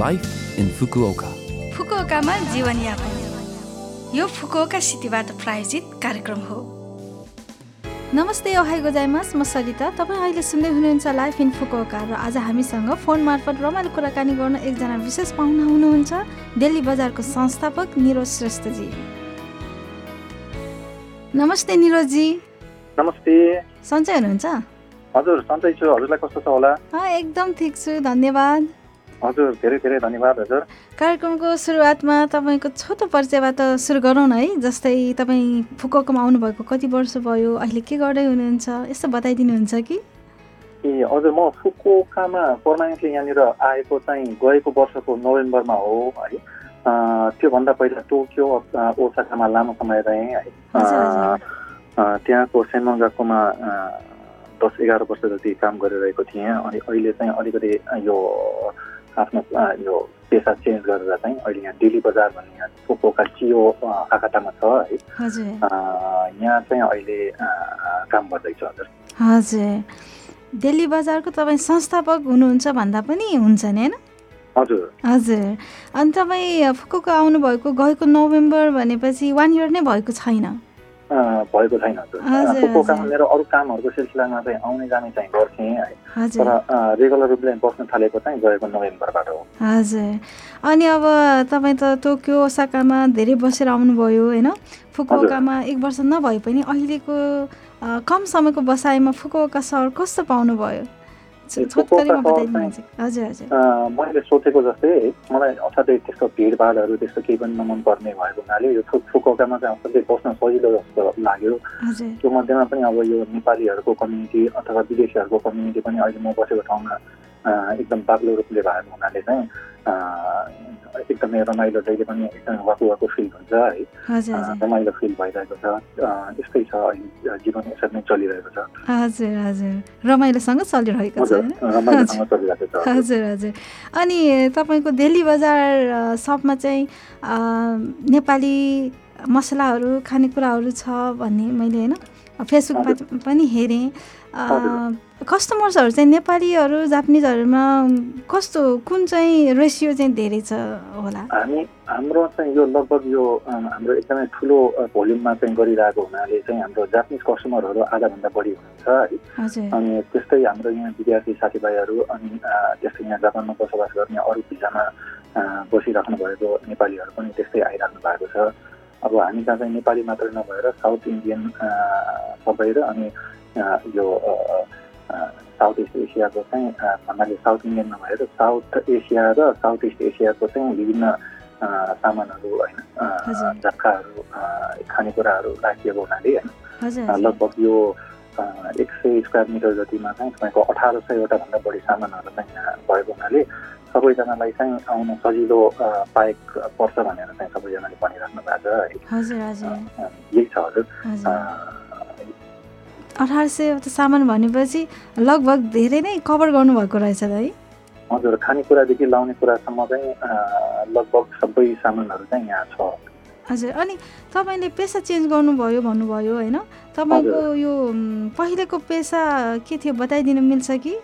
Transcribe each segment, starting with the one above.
Life in Fukuoka फुकुओकामा जीवनयापन यो Fukuoka सिटीबाट प्रायोजित कार्यक्रम हो नमस्ते ओहाई गोजाइमास म सरिता तपाईँ अहिले सुन्दै हुनुहुन्छ लाइफ इन फुकुओका र आज हामीसँग फोन मार्फत रमाइलो कुराकानी गर्न एकजना विशेष पाहुना हुनुहुन्छ दिल्ली बजारको संस्थापक निरोज श्रेष्ठजी नमस्ते निरोजी नमस्ते सन्चै हुनुहुन्छ हजुर सन्चै छु. हजुरलाई कस्तो छ होला? एकदम ठिक छु. धन्यवाद हजुर धेरै धेरै धन्यवाद हजुर। कार्यक्रमको सुरुवातमा तपाईँको छोटो परिचयबाट सुरु गरौँ न है जस्तै तपाईँ फुकोकोमा आउनुभएको कति वर्ष भयो अहिले के गर्दै हुनुहुन्छ यस्तो बताइदिनुहुन्छ कि? ए हजुर म फुकोकामा पर्मानेन्टली यहाँनिर आएको चाहिँ गएको वर्षको नोभेम्बरमा हो है। त्योभन्दा पहिला टोकियो ओसाकामा लामो समय रहेँ है। त्यहाँको सेन्मङ्गाकोमा दस एघार वर्ष जति काम गरिरहेको थिएँ अनि अहिले चाहिँ अलिकति यो आफ्नो यो पेसा चेन्ज गरेर चाहिँ अहिले यहाँ डेली बजार भन्ने यहाँ पोपोका चियो आकाटामा छ है। यहाँ चाहिँ अहिले काम गर्दैछु हजुर। हजुर। दिल्ली बजारको तपाईँ संस्थापक हुनुहुन्छ भन्दा पनि हुन्छ नि होइन? हजुर। हजुर। अनि तपाईँ फुकुको आउनुभएको गएको नोभेम्बर भनेपछि वान इयर नै भएको छैन? भएको छैन पोकोकामा मेरो अरू कामहरूको सिलसिलामा चाहिँ आउने जाने चाहिँ गर्थेँ है तर रेगुलर रूपले बस्न थालेको चाहिँ गएको नोभेम्बरबाट हो हजुर अनि अब तपाईँ त टोकियो ओसाकामा धेरै बसेर आउनुभयो होइन फुकुओकामा एक वर्ष नभए पनि अहिलेको कम समयको बसाइमा फुकुओका सहर कस्तो पाउनुभयो मैले सोचेको जस्तै मलाई असाध्यै त्यस्तो भिडभाडहरू त्यस्तो केही पनि नमन पर्ने भएको हुनाले यो फुकोकामा चाहिँ असाध्यै बस्न सजिलो जस्तो लाग्यो त्यो मध्येमा पनि अब यो नेपालीहरूको कम्युनिटी अथवा विदेशीहरूको कम्युनिटी पनि अहिले म बसेको ठाउँमा एकदम बाक्लो रूपले भएको हुनाले चाहिँ एकदमै रमाइलो जहिले पनि एकदमै वाकु वाकु फिल हुन्छ है रमाइलो फिल भइरहेको छ यस्तै छ अहिले जीवन यसरी नै चलिरहेको छ हजुर हजुर रमाइलोसँग चलिरहेको छ रमाइलोसँग चलिरहेको छ हजुर हजुर अनि तपाईँको दिल्ली बजार सपमा चाहिँ नेपाली मसलाहरू खानेकुराहरू छ भन्ने मैले होइन फेसबुकमा पनि हेरेँ कस्टमर्सहरू चाहिँ नेपालीहरू जापानिजहरूमा कस्तो कुन चाहिँ रेसियो चाहिँ धेरै छ होला? हामी हाम्रो चाहिँ यो लगभग यो हाम्रो एकदमै ठुलो भोल्युममा चाहिँ गरिरहेको हुनाले चाहिँ हाम्रो जापानिज कस्टमरहरू आधाभन्दा बढी हुनुहुन्छ है। अनि त्यस्तै हाम्रो यहाँ विद्यार्थी साथीभाइहरू अनि त्यस्तै यहाँ जापानमा बसोबास गर्ने अरू भिजामा बसिराख्नु भएको नेपालीहरू पनि त्यस्तै आइराख्नु भएको छ। अब हामी कहाँ चाहिँ नेपाली मात्रै नभएर साउथ इन्डियन सबै र अनि यो साउथ इस्ट एसियाको चाहिँ भन्नाले साउथ इन्डियन नभएर साउथ एसिया र साउथ इस्ट एसियाको चाहिँ विभिन्न सामानहरू होइन झट्काहरू खानेकुराहरू राखिएको हुनाले होइन लगभग यो एक सय स्क्वायर मिटर जतिमा चाहिँ तपाईँको अठार सयवटा भन्दा बढी सामानहरू चाहिँ यहाँ भएको हुनाले सबैजनालाई चाहिँ आउन सजिलो पाएक पर्छ भनेर चाहिँ सबैजनाले भनिराख्नु भएको छ है यही छ हजुर अठार सय सामान भनेपछि लगभग धेरै नै कभर गर्नुभएको रहेछ है? हजुर खानेकुरादेखि लाउने कुरासम्म चाहिँ लगभग सबै सामानहरू चाहिँ यहाँ छ। हजुर अनि तपाईँले पेसा चेन्ज गर्नुभयो भन्नुभयो होइन? तपाईँको यो पहिलेको पेसा के थियो बताइदिनु मिल्छ कि?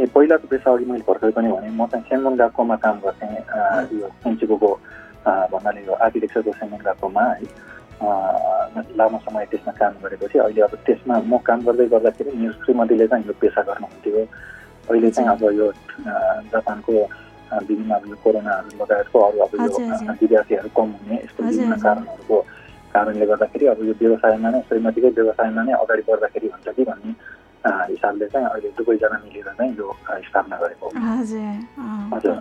ए पहिलाको पेसा अघि मैले भर्खर पनि भने म चाहिँ सेनमन गाकोमा काम गर्थेँ यो सेन्चिकोको भन्नाले यो आर्किटेक्चरको सेनमन गाकोमा है। लामो समय त्यसमा काम गरेपछि अहिले अब त्यसमा म काम गर्दै गर्दाखेरि मेरो श्रीमतीले चाहिँ यो पेसा गर्नुहुन्थ्यो। अहिले चाहिँ अब यो जापानको विभिन्न अब यो कोरोनाहरू लगायतको अरू अब यो विद्यार्थीहरू कम हुने यस्तो विभिन्न कारणहरूको कारणले गर्दाखेरि अब यो व्यवसायमा नै श्रीमतीकै व्यवसायमा नै अगाडि बढ्दाखेरि हुन्छ कि भन्ने हिसाबले चाहिँ अहिले दुवैजना मिलेर चाहिँ यो स्थापना गरेको हजुर।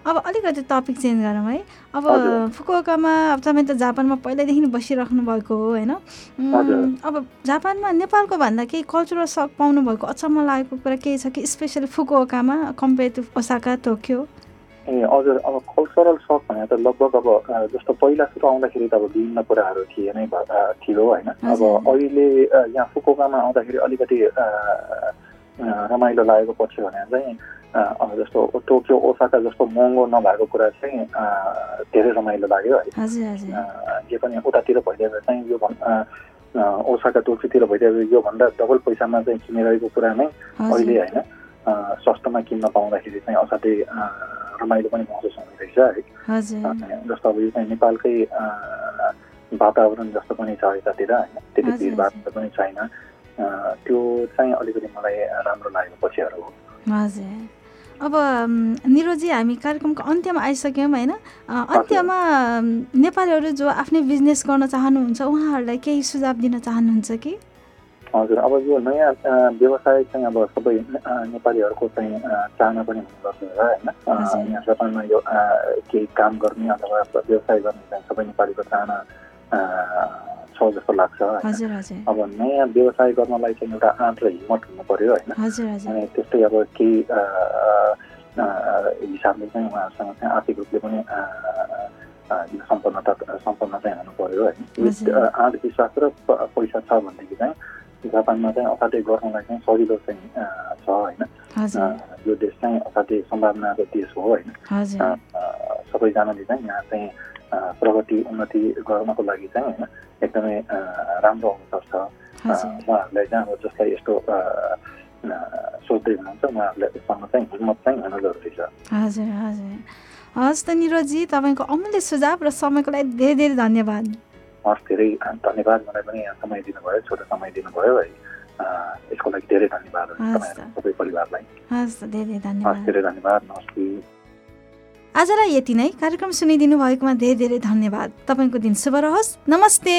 अब अलिकति टपिक चेन्ज गरौँ है। अब फुकुकामा अब तपाईँ त जापानमा पहिल्यैदेखि बसिराख्नु भएको हो होइन? अब जापानमा नेपालको भन्दा केही कल्चरल सक पाउनु भएको अचम्म लागेको कुरा केही छ कि? स्पेसली फुकुकामा कम्पेयर टु ओसाका टोकियो ए हजुर। अब कल्चरल सक भनेर त लगभग अब जस्तो पहिला सुरु आउँदाखेरि त अब विभिन्न कुराहरू थिए नै थियो होइन? अब अहिले यहाँ फुकुकामा आउँदाखेरि अलिकति रमाइलो लागेको पछि भनेर चाहिँ जस्तो टोकियो ओसाका जस्तो महँगो नभएको कुरा चाहिँ धेरै रमाइलो लाग्यो है जे पनि उतातिर भइदिएर चाहिँ यो ओसाका टोकियोतिर भइदिएर योभन्दा डबल पैसामा चाहिँ किनिरहेको कुरा नै अहिले होइन सस्तोमा किन्न पाउँदाखेरि चाहिँ असाध्यै रमाइलो पनि महसुस हुने रहेछ है जस्तो अब यो चाहिँ नेपालकै वातावरण जस्तो पनि छ यतातिर होइन त्यति भिडभाड पनि छैन त्यो चाहिँ अलिकति मलाई राम्रो लागेको पक्षहरू हो हजुर अब निरोजी हामी कार्यक्रमको अन्त्यमा आइसक्यौँ होइन। अन्त्यमा नेपालीहरू जो आफ्नै बिजनेस गर्न चाहनुहुन्छ उहाँहरूलाई केही सुझाव दिन चाहनुहुन्छ कि? हजुर अब यो नयाँ व्यवसाय चाहिँ अब सबै नेपालीहरूको चाहिँ चाहना पनि हुनुपर्छ होइन। यहाँ जापानमा यो केही काम गर्ने अथवा व्यवसाय गर्ने चाहिँ सबै नेपालीको चाहना छ जस्तो लाग्छ अब नयाँ व्यवसाय गर्नलाई चाहिँ एउटा आँट र हिम्मत हुनु पर्यो होइन। अनि त्यस्तै अब केही हिसाबले चाहिँ उहाँहरूसँग चाहिँ आर्थिक रूपले पनि सम्पन्नता सम्पन्न चाहिँ हुनु पर्यो होइन। आँट विश्वास र पैसा छ भनेदेखि चाहिँ जापानमा चाहिँ असाध्यै गर्नलाई चाहिँ सजिलो चाहिँ छ होइन। यो देश चाहिँ असाध्यै सम्भावनाको देश हो होइन। सबैजनाले चाहिँ यहाँ चाहिँ प्रगति उन्नति गर्नको लागि चाहिँ होइन एकदमै राम्रो अवसर छ उहाँहरूलाई चाहिँ अब जसलाई यस्तो सोच्दै हुनुहुन्छ उहाँहरूलाई चाहिँ हिम्मत चाहिँ हुन जरुरी छ। हजुर हजुर। हस् त निरोजी तपाईँको अमूल्य सुझाव र समयको लागि धेरै धेरै धन्यवाद। हस् धेरै धन्यवाद। मलाई पनि यहाँ समय दिनुभयो छोटो समय दिनुभयो है। यसको लागि धेरै धन्यवाद सबै परिवारलाई। हस् धेरै धन्यवाद धेरै धन्यवाद। नमस्ते। आजलाई यति नै कार्यक्रम सुनिदिनु भएकोमा धेरै धेरै धन्यवाद। तपाईँको दिन शुभ रहोस्। नमस्ते।